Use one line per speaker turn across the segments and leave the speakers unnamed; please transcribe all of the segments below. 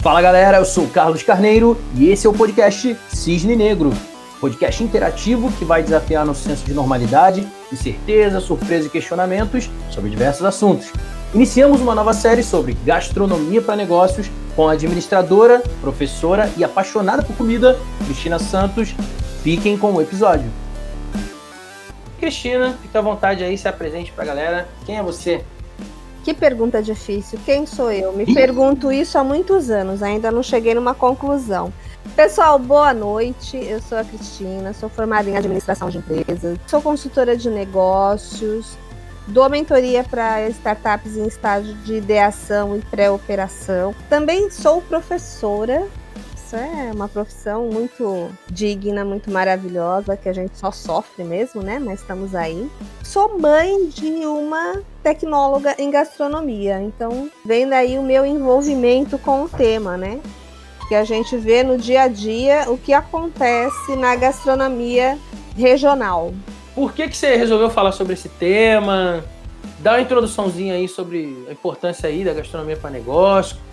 Fala galera, eu sou o Carlos Carneiro e esse é o podcast Cisne Negro, podcast interativo que vai desafiar nosso senso de normalidade, incerteza, surpresa e questionamentos sobre diversos assuntos. Iniciamos uma nova série sobre gastronomia para negócios com a administradora, professora e apaixonada por comida, Cristina Santos. Fiquem com o episódio. Cristina, fica à vontade aí, se apresente para a galera. Quem é você?
Que pergunta difícil. Quem sou eu? Me pergunto isso há muitos anos, ainda não cheguei numa conclusão. Pessoal, boa noite. Eu sou a Cristina, sou formada em administração de empresas, sou consultora de negócios, dou mentoria para startups em estágio de ideação e pré-operação. Também sou professora isso é uma profissão muito digna, muito maravilhosa, que a gente só sofre mesmo, né? Mas estamos aí. Sou mãe de uma tecnóloga em gastronomia, então vem daí o meu envolvimento com o tema, né? Que a gente vê no dia a dia o que acontece na gastronomia regional.
Por que, que você resolveu falar sobre esse tema? Dá uma introduçãozinha aí sobre a importância aí da gastronomia para negócio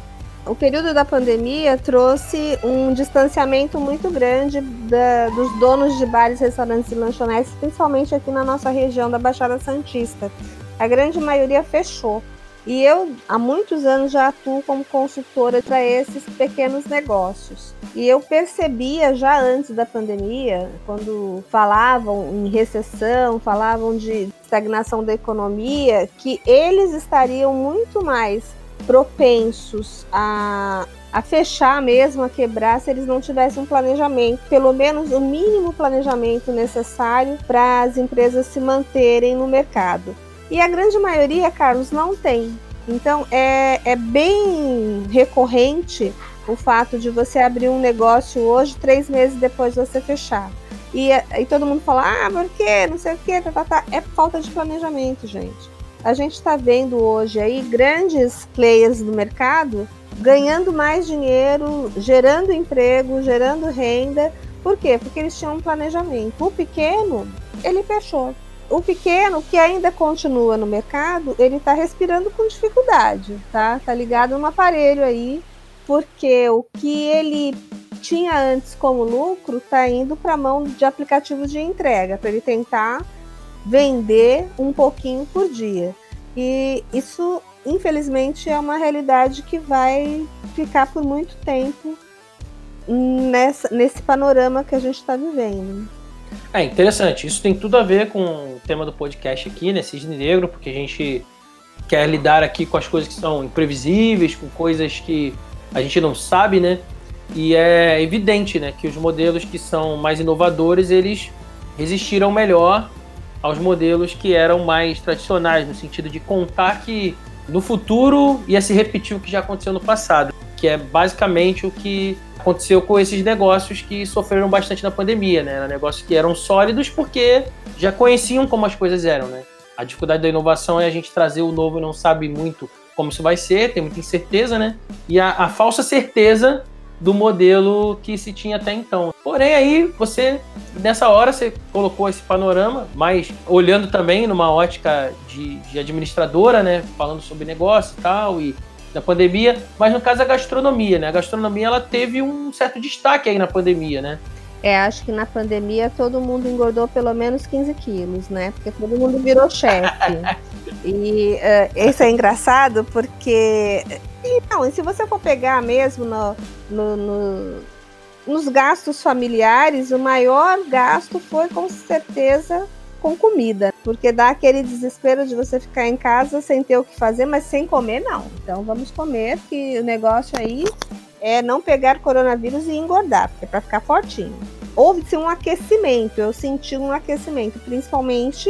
o período da pandemia trouxe um distanciamento muito grande da, dos donos de bares, restaurantes e lanchonetes, principalmente aqui na nossa região da Baixada Santista. A grande maioria fechou. E eu, há muitos anos, já atuo como consultora para esses pequenos negócios. E eu percebia já antes da pandemia, quando falavam em recessão, falavam de estagnação da economia, que eles estariam muito mais propensos a, a fechar mesmo, a quebrar, se eles não tivessem um planejamento, pelo menos o mínimo planejamento necessário para as empresas se manterem no mercado. E a grande maioria, Carlos, não tem. Então é, é bem recorrente o fato de você abrir um negócio hoje, três meses depois você fechar. E, e todo mundo fala, ah, por quê? Não sei o quê, tá, tá, tá. É falta de planejamento, gente a gente está vendo hoje aí grandes players do mercado ganhando mais dinheiro, gerando emprego, gerando renda. Por quê? Porque eles tinham um planejamento. O pequeno, ele fechou. O pequeno, que ainda continua no mercado, ele está respirando com dificuldade, tá? Tá ligado no aparelho aí, porque o que ele tinha antes como lucro está indo para a mão de aplicativos de entrega, para ele tentar vender um pouquinho por dia. E isso, infelizmente, é uma realidade que vai ficar por muito tempo nessa, nesse panorama que a gente está vivendo.
É interessante. Isso tem tudo a ver com o tema do podcast aqui, né? Cisne Negro, porque a gente quer lidar aqui com as coisas que são imprevisíveis, com coisas que a gente não sabe, né? E é evidente, né, que os modelos que são mais inovadores, eles resistiram melhor aos modelos que eram mais tradicionais, no sentido de contar que no futuro ia se repetir o que já aconteceu no passado, que é basicamente o que aconteceu com esses negócios que sofreram bastante na pandemia, né? Eram negócios que eram sólidos porque já conheciam como as coisas eram, né? A dificuldade da inovação é a gente trazer o novo e não sabe muito como isso vai ser, tem muita incerteza, né? E a, a falsa certeza do modelo que se tinha até então. Porém, aí você, nessa hora, você colocou esse panorama, mas olhando também numa ótica de, de administradora, né? Falando sobre negócio e tal, e da pandemia, mas no caso a gastronomia, né? A gastronomia ela teve um certo destaque aí na pandemia, né?
É, acho que na pandemia todo mundo engordou pelo menos 15 quilos, né? Porque todo mundo virou chefe. e uh, isso é engraçado porque. Então, se você for pegar mesmo no, no, no, nos gastos familiares, o maior gasto foi com certeza com comida, porque dá aquele desespero de você ficar em casa sem ter o que fazer, mas sem comer não. Então vamos comer, que o negócio aí é não pegar coronavírus e engordar, porque é para ficar fortinho. Houve-se um aquecimento, eu senti um aquecimento, principalmente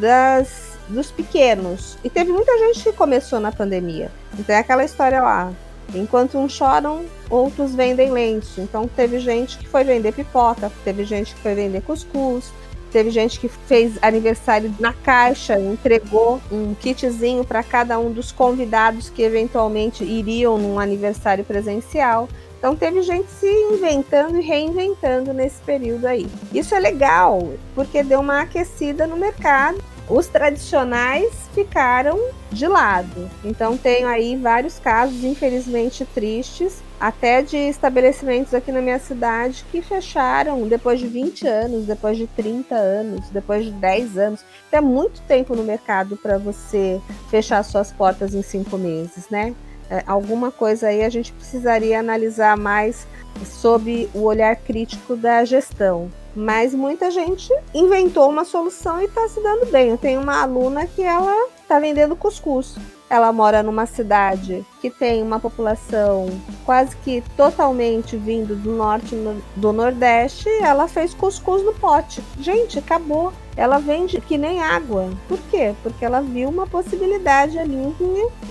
das, dos pequenos. E teve muita gente que começou na pandemia. Então é aquela história lá. Enquanto uns choram, outros vendem lenço. Então teve gente que foi vender pipoca, teve gente que foi vender cuscuz, teve gente que fez aniversário na caixa, entregou um kitzinho para cada um dos convidados que eventualmente iriam num aniversário presencial. Então teve gente se inventando e reinventando nesse período aí. Isso é legal, porque deu uma aquecida no mercado Os tradicionais ficaram de lado. Então tenho aí vários casos, infelizmente tristes, até de estabelecimentos aqui na minha cidade que fecharam depois de 20 anos, depois de 30 anos, depois de 10 anos. Então, é muito tempo no mercado para você fechar suas portas em cinco meses, né? É, alguma coisa aí a gente precisaria analisar mais sob o olhar crítico da gestão. Mas muita gente inventou uma solução e está se dando bem. Eu tenho uma aluna que ela está vendendo cuscuz. Ela mora numa cidade que tem uma população quase que totalmente vindo do norte do nordeste. Ela fez cuscuz no pote. Gente, acabou. Ela vende que nem água. Por quê? Porque ela viu uma possibilidade ali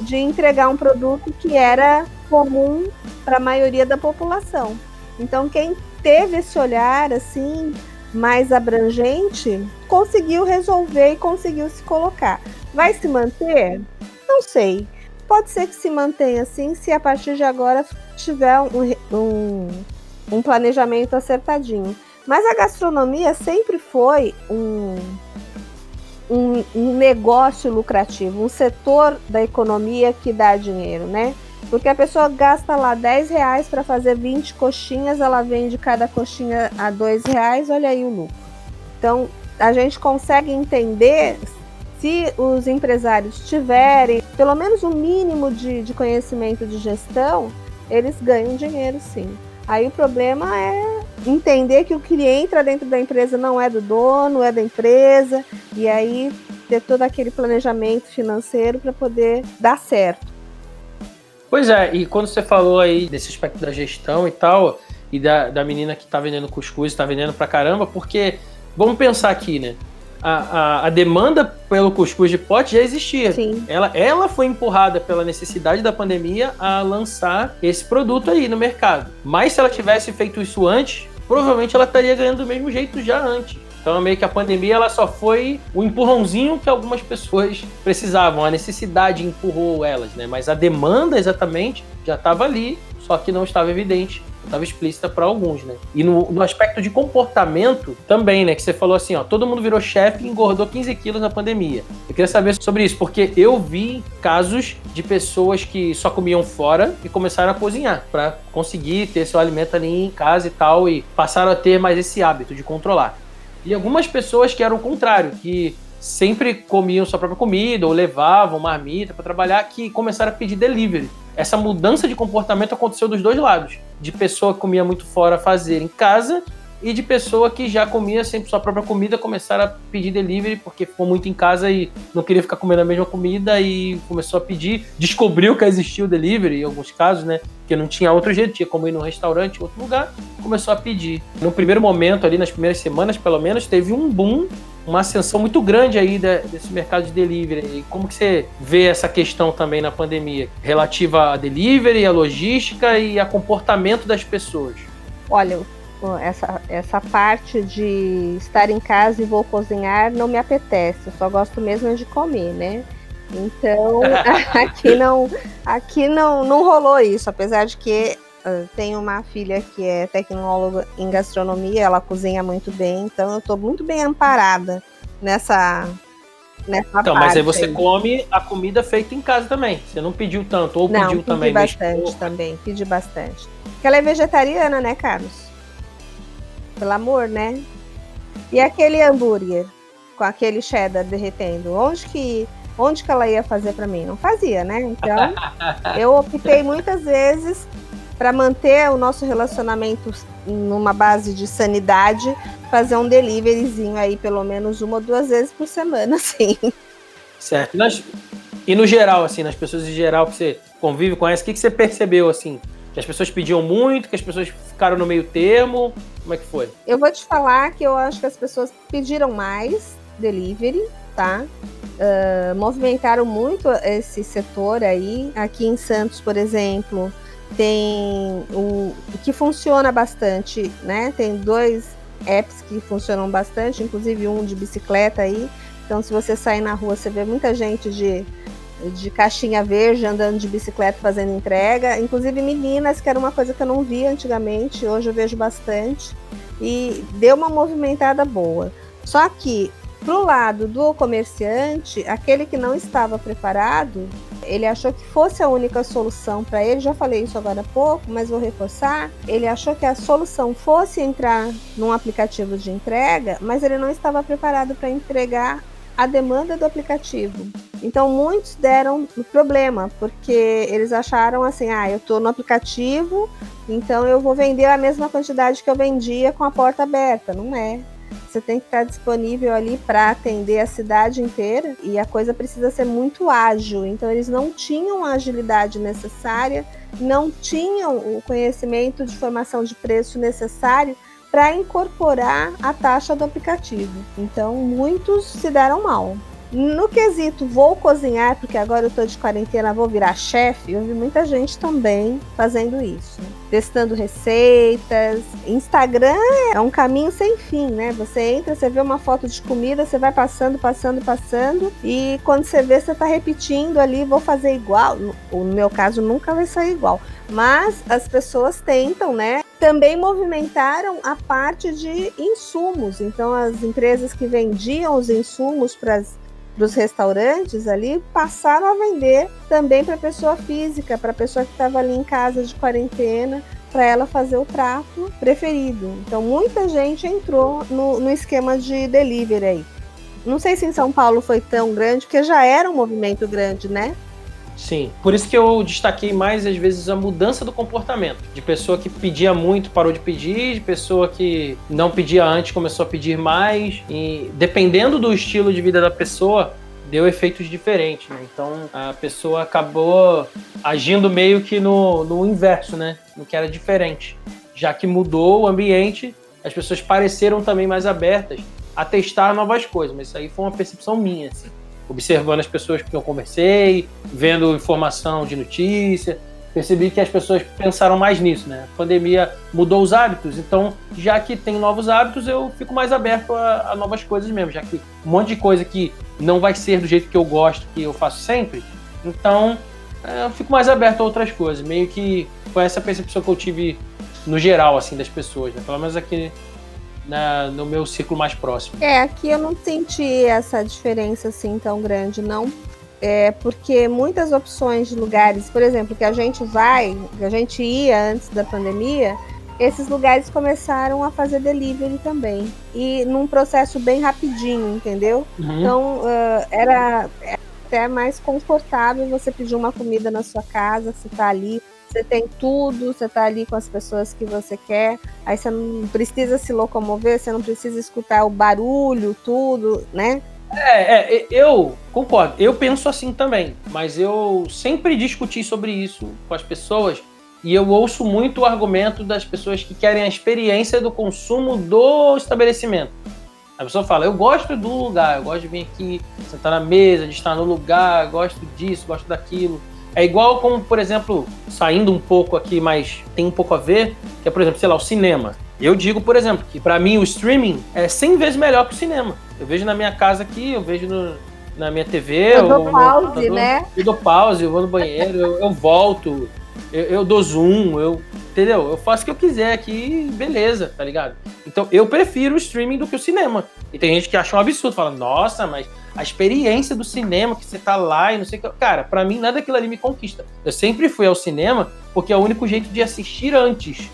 de entregar um produto que era comum para a maioria da população. Então, quem teve esse olhar assim mais abrangente, conseguiu resolver e conseguiu se colocar. Vai se manter? Não sei. Pode ser que se mantenha assim se a partir de agora tiver um, um, um planejamento acertadinho. Mas a gastronomia sempre foi um, um, um, negócio lucrativo, um setor da economia que dá dinheiro, né? Porque a pessoa gasta lá 10 reais para fazer 20 coxinhas, ela vende cada coxinha a 2 reais, olha aí o lucro. Então, a gente consegue entender se os empresários tiverem pelo menos um mínimo de, de conhecimento de gestão, eles ganham dinheiro sim. Aí o problema é entender que o que entra dentro da empresa não é do dono, é da empresa, e aí ter todo aquele planejamento financeiro para poder dar certo.
Pois é, e quando você falou aí desse aspecto da gestão e tal, e da, da menina que tá vendendo cuscuz, está vendendo pra caramba, porque vamos pensar aqui, né? A, a, a, demanda pelo cuscuz de pote já existia.
Sim.
Ela, ela foi empurrada pela necessidade da pandemia a lançar esse produto aí no mercado. Mas se ela tivesse feito isso antes, provavelmente ela estaria ganhando do mesmo jeito já antes. Então, meio que a pandemia ela só foi o empurrãozinho que algumas pessoas precisavam. A necessidade empurrou elas, né? Mas a demanda exatamente já estava ali, só que não estava evidente, estava explícita para alguns, né? E no, no, aspecto de comportamento também, né? Que você falou assim, ó, todo mundo virou chefe e engordou 15 quilos na pandemia. Eu queria saber sobre isso, porque eu vi casos de pessoas que só comiam fora e começaram a cozinhar para conseguir ter seu alimento ali em casa e tal, e passaram a ter mais esse hábito de controlar. E algumas pessoas que eram o contrário, que sempre comiam sua própria comida ou levavam marmita para trabalhar, que começaram a pedir delivery. Essa mudança de comportamento aconteceu dos dois lados. De pessoa que comia muito fora fazer em casa e de pessoa que já comia sempre sua própria comida começaram a pedir delivery porque ficou muito em casa e não queria ficar comendo a mesma comida e começou a pedir, descobriu que existia o delivery em alguns casos, né? Que não tinha outro jeito, tinha como ir num restaurante, outro lugar, começou a pedir. No primeiro momento ali, nas primeiras semanas pelo menos, teve um boom uma ascensão muito grande aí desse mercado de delivery. E como que você vê essa questão também na pandemia, relativa a delivery, a logística e a comportamento das pessoas?
Olha, essa, essa parte de estar em casa e vou cozinhar não me apetece, eu só gosto mesmo de comer, né? Então, aqui não aqui não, não rolou isso, apesar de que uh, tenho uma filha que é tecnóloga em gastronomia, ela cozinha muito bem, então eu estou muito bem amparada nessa nessa
Então, mas aí você aí. come a comida feita em casa também. Você não pediu tanto ou
não,
pediu
pedi
também?
bastante também, pedi bastante. Porque ela é vegetariana, né, Carlos? Pelo amor, né? E aquele hambúrguer com aquele cheddar derretendo, onde que onde que ela ia fazer para mim? Não fazia, né? Então, eu optei muitas vezes para manter o nosso relacionamento numa base de sanidade, fazer um deliveryzinho aí pelo menos uma ou duas vezes por semana, sim.
Certo. E no geral, assim, nas pessoas em geral que você convive, conhece, o que, que você percebeu, assim? Que as pessoas pediam muito, que as pessoas ficaram no meio termo? Como é que foi?
Eu vou te falar que eu acho que as pessoas pediram mais delivery, tá? Uh, movimentaram muito esse setor aí. Aqui em Santos, por exemplo, tem o que funciona bastante, né? Tem dois apps que funcionam bastante, inclusive um de bicicleta aí. Então, se você sair na rua, você vê muita gente de de caixinha verde andando de bicicleta fazendo entrega, inclusive meninas, que era uma coisa que eu não via antigamente, hoje eu vejo bastante, e deu uma movimentada boa. Só que Pro lado do comerciante, aquele que não estava preparado, ele achou que fosse a única solução para ele. Já falei isso agora há pouco, mas vou reforçar. Ele achou que a solução fosse entrar num aplicativo de entrega, mas ele não estava preparado para entregar a demanda do aplicativo. Então muitos deram problema, porque eles acharam assim: ah, eu estou no aplicativo, então eu vou vender a mesma quantidade que eu vendia com a porta aberta. Não é. Você tem que estar disponível ali para atender a cidade inteira e a coisa precisa ser muito ágil. Então eles não tinham a agilidade necessária, não tinham o conhecimento de formação de preço necessário para incorporar a taxa do aplicativo. Então, muitos se deram mal. No quesito vou cozinhar, porque agora eu estou de quarentena, vou virar chefe, eu vi muita gente também fazendo isso. Testando receitas. Instagram é um caminho sem fim, né? Você entra, você vê uma foto de comida, você vai passando, passando, passando, e quando você vê, você está repetindo ali, vou fazer igual. No meu caso, nunca vai sair igual. Mas as pessoas tentam, né? Também movimentaram a parte de insumos. Então, as empresas que vendiam os insumos para as dos restaurantes ali passaram a vender também para pessoa física, para pessoa que estava ali em casa de quarentena, para ela fazer o prato preferido. Então muita gente entrou no, no esquema de delivery aí. Não sei se em São Paulo foi tão grande, porque já era um movimento grande, né?
Sim, por isso que eu destaquei mais às vezes a mudança do comportamento. De pessoa que pedia muito, parou de pedir, de pessoa que não pedia antes, começou a pedir mais. E dependendo do estilo de vida da pessoa, deu efeitos diferentes, né? Então a pessoa acabou agindo meio que no, no inverso, né? No que era diferente. Já que mudou o ambiente, as pessoas pareceram também mais abertas a testar novas coisas. Mas isso aí foi uma percepção minha, assim observando as pessoas com quem eu conversei, vendo informação de notícia, percebi que as pessoas pensaram mais nisso, né? A pandemia mudou os hábitos, então já que tem novos hábitos, eu fico mais aberto a, a, novas coisas mesmo, já que um monte de coisa que não vai ser do jeito que eu gosto, que eu faço sempre, então é, eu fico mais aberto a outras coisas. Meio que foi essa percepção que eu tive no geral, assim, das pessoas, né? Pelo menos aqui na, no meu ciclo mais próximo.
É, aqui eu não senti essa diferença assim tão grande, não. É porque muitas opções de lugares, por exemplo, que a gente vai, que a gente ia antes da pandemia, esses lugares começaram a fazer delivery também. E num processo bem rapidinho, entendeu? Uhum. Então uh, era até mais confortável você pedir uma comida na sua casa, você tá ali, você tem tudo, você tá ali com as pessoas que você quer, aí você não precisa se locomover, você não precisa escutar o barulho, tudo, né?
É, é, eu concordo, eu penso assim também, mas eu sempre discuti sobre isso com as pessoas e eu ouço muito o argumento das pessoas que querem a experiência do consumo do estabelecimento. A pessoa fala, eu gosto do lugar, eu gosto de vir aqui, sentar na mesa, de estar no lugar, gosto disso, gosto daquilo. É igual como, por exemplo, saindo um pouco aqui, mas tem um pouco a ver, que é, por exemplo, sei lá, o cinema. Eu digo, por exemplo, que para mim o streaming é 100 vezes melhor que o cinema. Eu vejo na minha casa aqui, eu vejo no, na minha TV.
Eu dou pause, né?
Eu dou pause, eu vou no banheiro, eu, eu volto, eu, eu, dou zoom, eu. Entendeu? Eu faço o que eu quiser aqui, beleza, tá ligado? Então eu prefiro o streaming do que o cinema. E tem gente que acha um absurdo, fala, nossa, mas a experiência do cinema, que você tá lá e não sei o que. Cara, para mim nada daquilo ali me conquista. Eu sempre fui ao cinema porque é o único jeito de assistir antes.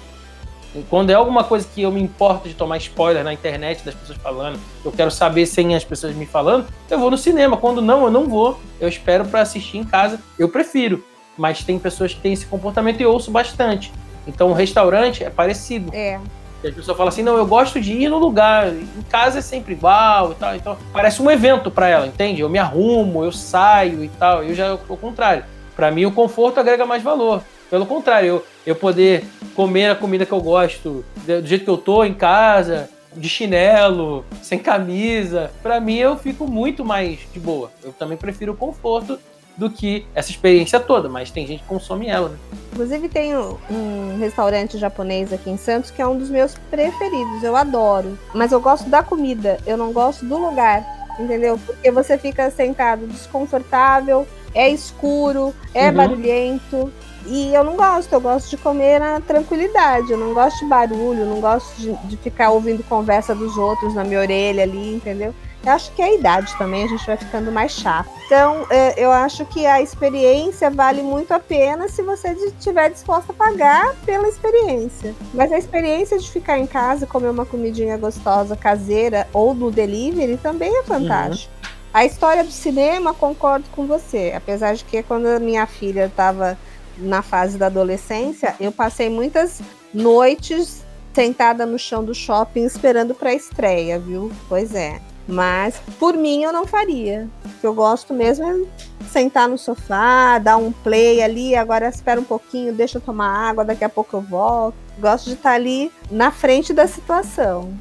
Quando é alguma coisa que eu me importo de tomar spoiler na internet das pessoas falando, eu quero saber sem as pessoas me falando, eu vou no cinema. Quando não, eu não vou. Eu espero para assistir em casa. Eu prefiro. Mas tem pessoas que têm esse comportamento e eu ouço bastante. Então o restaurante é parecido.
É.
E a pessoa fala assim: não, eu gosto de ir no lugar, em casa é sempre igual e tal. Então, parece um evento para ela, entende? Eu me arrumo, eu saio e tal. Eu já o contrário. Para mim, o conforto agrega mais valor. Pelo contrário, eu, eu poder comer a comida que eu gosto do jeito que eu tô em casa, de chinelo, sem camisa, para mim eu fico muito mais de boa. Eu também prefiro o conforto do que essa experiência toda, mas tem gente que consome ela, né?
Inclusive tem um restaurante japonês aqui em Santos que é um dos meus preferidos, eu adoro. Mas eu gosto da comida, eu não gosto do lugar, entendeu? Porque você fica sentado desconfortável, é escuro, é uhum. barulhento. E eu não gosto, eu gosto de comer na tranquilidade, eu não gosto de barulho, não gosto de, de ficar ouvindo conversa dos outros na minha orelha ali, entendeu? Eu acho que é a idade também, a gente vai ficando mais chato. Então, é, eu acho que a experiência vale muito a pena se você estiver disposta a pagar pela experiência. Mas a experiência de ficar em casa comer uma comidinha gostosa caseira ou no delivery também é fantástico. Uhum. A história do cinema, concordo com você. Apesar de que quando a minha filha estava na fase da adolescência, eu passei muitas noites sentada no chão do shopping esperando para a estreia, viu? Pois é. Mas por mim eu não faria. O que eu gosto mesmo é sentar no sofá, dar um play ali, agora espera um pouquinho, deixa eu tomar água, daqui a pouco eu volto. Gosto de estar ali na frente da situação.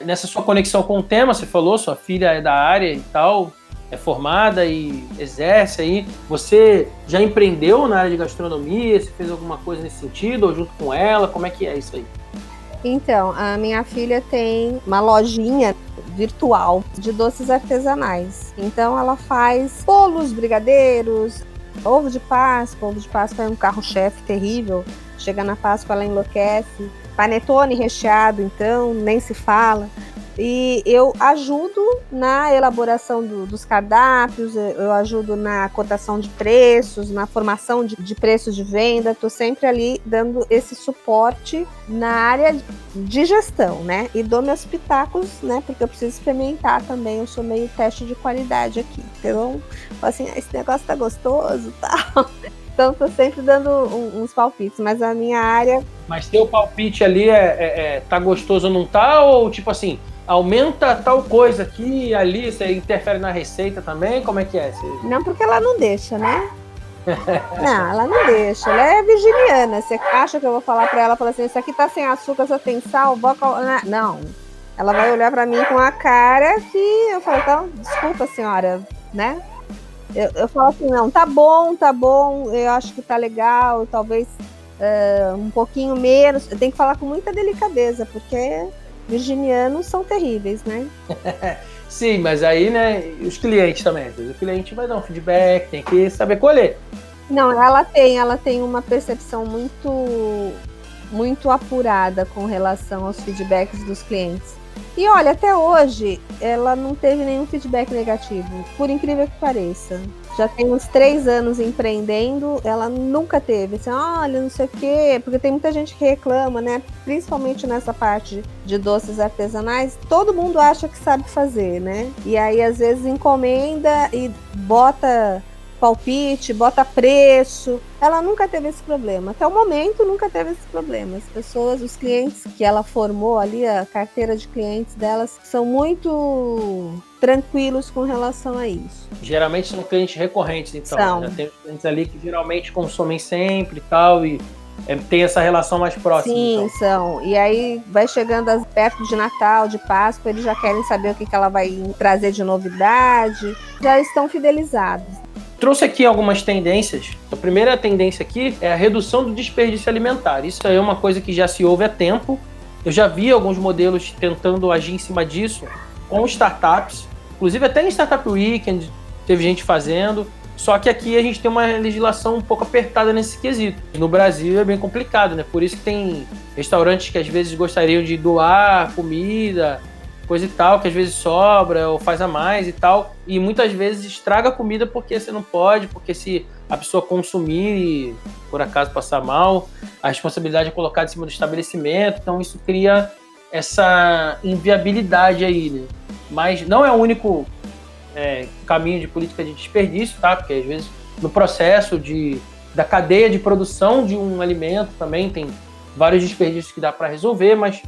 Nessa sua conexão com o tema, você falou, sua filha é da área e tal, é formada e exerce aí. Você já empreendeu na área de gastronomia? Você fez alguma coisa nesse sentido ou junto com ela? Como é que é isso aí?
Então, a minha filha tem uma lojinha virtual de doces artesanais. Então, ela faz bolos, brigadeiros, ovo de Páscoa. Ovo de Páscoa é um carro-chefe terrível. Chega na Páscoa, ela enlouquece. Panetone recheado, então, nem se fala. E eu ajudo na elaboração do, dos cardápios, eu ajudo na cotação de preços, na formação de, de preços de venda, estou sempre ali dando esse suporte na área de gestão, né? E dou meus pitacos, né? Porque eu preciso experimentar também, eu sou meio teste de qualidade aqui. Então, assim, ah, esse negócio tá gostoso tal. Então, tô sempre dando uns palpites, mas a minha área.
Mas teu palpite ali é, é, é, tá gostoso ou não tá? Ou tipo assim, aumenta tal coisa aqui ali, você interfere na receita também? Como é que é? Você...
Não, porque ela não deixa, né? não, ela não deixa. Ela é virginiana. Você acha que eu vou falar para ela, falar assim, isso aqui tá sem açúcar, só tem sal, boca... Não. Ela vai olhar para mim com a cara que eu falo, então, desculpa, senhora, né? Eu, eu falo assim, não, tá bom, tá bom, eu acho que tá legal, talvez uh, um pouquinho menos. Eu tenho que falar com muita delicadeza, porque virginianos são terríveis, né?
Sim, mas aí, né, os clientes também. O cliente vai dar um feedback, tem que saber colher.
Não, ela tem, ela tem uma percepção muito muito apurada com relação aos feedbacks dos clientes. E olha, até hoje ela não teve nenhum feedback negativo, por incrível que pareça. Já tem uns três anos empreendendo, ela nunca teve assim, olha, não sei o quê, porque tem muita gente que reclama, né? Principalmente nessa parte de doces artesanais, todo mundo acha que sabe fazer, né? E aí às vezes encomenda e bota palpite, bota preço. Ela nunca teve esse problema. Até o momento, nunca teve esse problema. As pessoas, os clientes que ela formou ali, a carteira de clientes delas, são muito tranquilos com relação a isso.
Geralmente são clientes recorrentes, então. São. Né? Tem clientes ali que geralmente consomem sempre e tal, e é, tem essa relação mais próxima.
Sim,
então.
são. E aí vai chegando perto de Natal, de Páscoa, eles já querem saber o que, que ela vai trazer de novidade, já estão fidelizados.
Trouxe aqui algumas tendências. A primeira tendência aqui é a redução do desperdício alimentar. Isso é uma coisa que já se ouve há tempo. Eu já vi alguns modelos tentando agir em cima disso com startups. Inclusive até em Startup Weekend teve gente fazendo. Só que aqui a gente tem uma legislação um pouco apertada nesse quesito. No Brasil é bem complicado, né? Por isso que tem restaurantes que às vezes gostariam de doar comida, coisa e tal, que às vezes sobra ou faz a mais e tal, e muitas vezes estraga a comida porque você não pode, porque se a pessoa consumir e por acaso passar mal, a responsabilidade é colocada em cima do estabelecimento, então isso cria essa inviabilidade aí, né? Mas não é o único é, caminho de política de desperdício, tá? Porque às vezes no processo de, da cadeia de produção de um alimento também tem vários desperdícios que dá para resolver, mas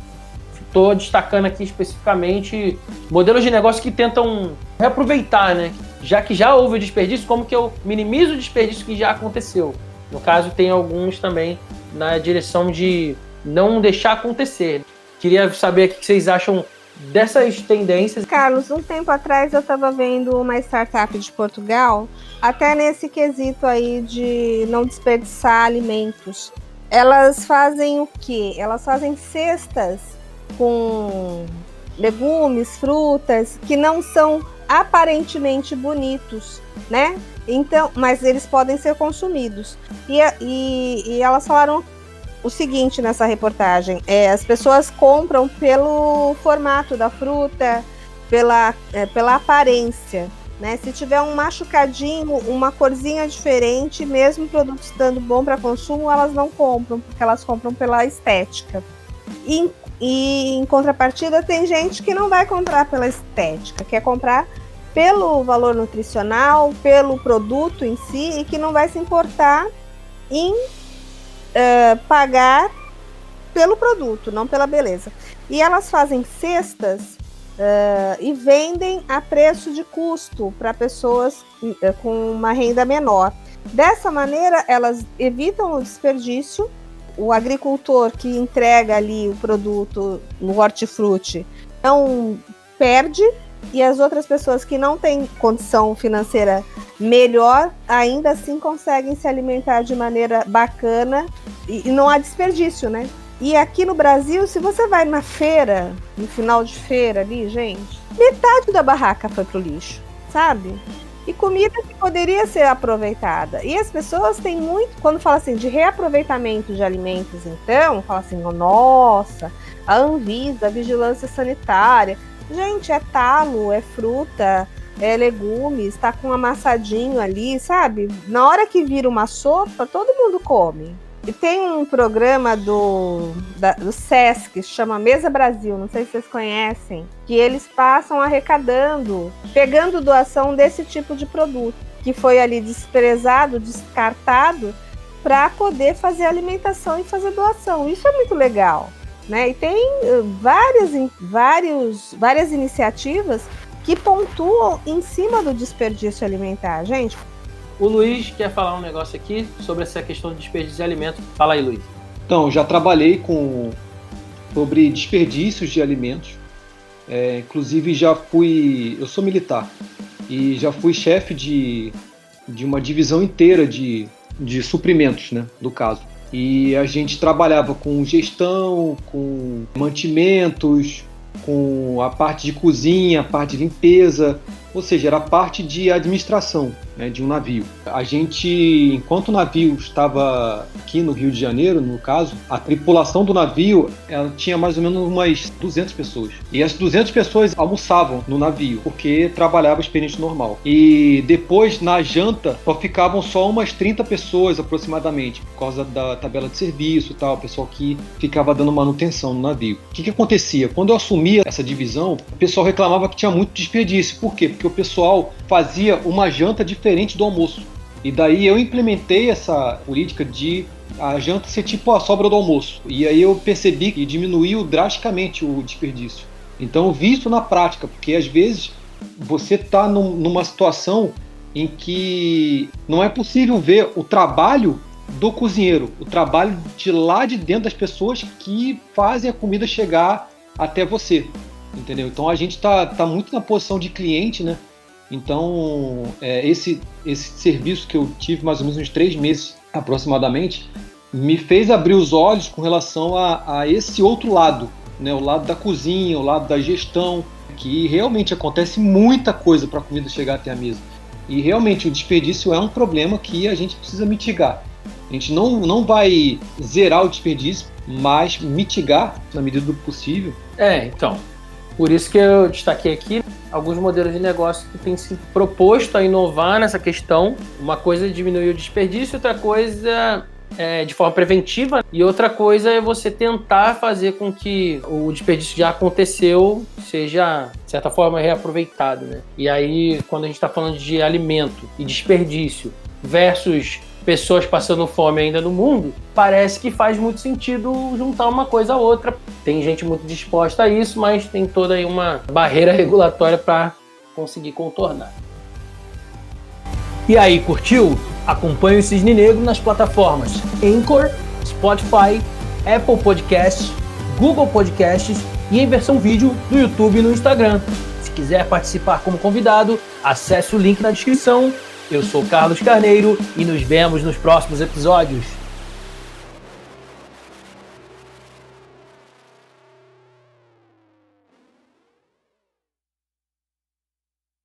Estou destacando aqui especificamente modelos de negócio que tentam reaproveitar, né? Já que já houve desperdício, como que eu minimizo o desperdício que já aconteceu? No caso, tem alguns também na direção de não deixar acontecer. Queria saber o que vocês acham dessas tendências.
Carlos, um tempo atrás eu estava vendo uma startup de Portugal, até nesse quesito aí de não desperdiçar alimentos. Elas fazem o quê? Elas fazem cestas com legumes, frutas que não são aparentemente bonitos, né? Então, mas eles podem ser consumidos. E, e, e elas falaram o seguinte nessa reportagem: é, as pessoas compram pelo formato da fruta, pela, é, pela aparência. Né? Se tiver um machucadinho, uma corzinha diferente, mesmo o produto estando bom para consumo, elas não compram, porque elas compram pela estética. E, e em contrapartida, tem gente que não vai comprar pela estética, quer comprar pelo valor nutricional, pelo produto em si, e que não vai se importar em uh, pagar pelo produto, não pela beleza. E elas fazem cestas Uh, e vendem a preço de custo para pessoas uh, com uma renda menor. Dessa maneira, elas evitam o desperdício. O agricultor que entrega ali o produto no hortifruti não perde e as outras pessoas que não têm condição financeira melhor ainda assim conseguem se alimentar de maneira bacana e, e não há desperdício, né? E aqui no Brasil, se você vai na feira, no final de feira ali, gente, metade da barraca foi pro lixo, sabe? E comida que poderia ser aproveitada. E as pessoas têm muito, quando fala assim de reaproveitamento de alimentos, então, fala assim, nossa, a Anvisa, a vigilância sanitária. Gente, é talo, é fruta, é legumes, tá com um amassadinho ali, sabe? Na hora que vira uma sopa, todo mundo come. E tem um programa do, da, do Sesc, chama Mesa Brasil, não sei se vocês conhecem, que eles passam arrecadando, pegando doação desse tipo de produto, que foi ali desprezado, descartado, para poder fazer alimentação e fazer doação. Isso é muito legal. Né? E tem uh, várias, vários, várias iniciativas que pontuam em cima do desperdício alimentar. Gente,
o Luiz quer falar um negócio aqui sobre essa questão de desperdício de alimentos. Fala aí, Luiz.
Então, já trabalhei com sobre desperdícios de alimentos. É, inclusive já fui, eu sou militar e já fui chefe de, de uma divisão inteira de, de suprimentos, né, do caso. E a gente trabalhava com gestão, com mantimentos, com a parte de cozinha, a parte de limpeza, ou seja, era parte de administração né, de um navio. A gente, enquanto o navio estava aqui no Rio de Janeiro, no caso, a tripulação do navio ela tinha mais ou menos umas 200 pessoas. E as 200 pessoas almoçavam no navio, porque trabalhava experiente normal. E depois, na janta, só ficavam só umas 30 pessoas aproximadamente, por causa da tabela de serviço e tal, o pessoal que ficava dando manutenção no navio. O que, que acontecia? Quando eu assumia essa divisão, o pessoal reclamava que tinha muito desperdício. Por quê? Porque o pessoal fazia uma janta diferente do almoço. E daí eu implementei essa política de a janta ser tipo a sobra do almoço. E aí eu percebi que diminuiu drasticamente o desperdício. Então eu vi isso na prática, porque às vezes você está num, numa situação em que não é possível ver o trabalho do cozinheiro, o trabalho de lá de dentro das pessoas que fazem a comida chegar até você entendeu? Então a gente está tá muito na posição de cliente, né? Então é, esse, esse serviço que eu tive mais ou menos uns três meses aproximadamente me fez abrir os olhos com relação a, a esse outro lado, né? O lado da cozinha, o lado da gestão, que realmente acontece muita coisa para a comida chegar até a mesa. E realmente o desperdício é um problema que a gente precisa mitigar. A gente não, não vai zerar o desperdício, mas mitigar na medida do possível.
É, então, por isso que eu destaquei aqui alguns modelos de negócio que têm se proposto a inovar nessa questão. Uma coisa é diminuir o desperdício, outra coisa é, de forma preventiva, e outra coisa é você tentar fazer com que o desperdício já aconteceu seja, de certa forma, reaproveitado. Né? E aí, quando a gente está falando de alimento e desperdício versus pessoas passando fome ainda no mundo, parece que faz muito sentido juntar uma coisa a outra. Tem gente muito disposta a isso, mas tem toda aí uma barreira regulatória para conseguir contornar. E aí, curtiu? Acompanhe o Cisne Negro nas plataformas Anchor, Spotify, Apple Podcasts, Google Podcasts e em versão vídeo no YouTube e no Instagram. Se quiser participar como convidado, acesse o link na descrição eu sou Carlos Carneiro e nos vemos nos próximos episódios.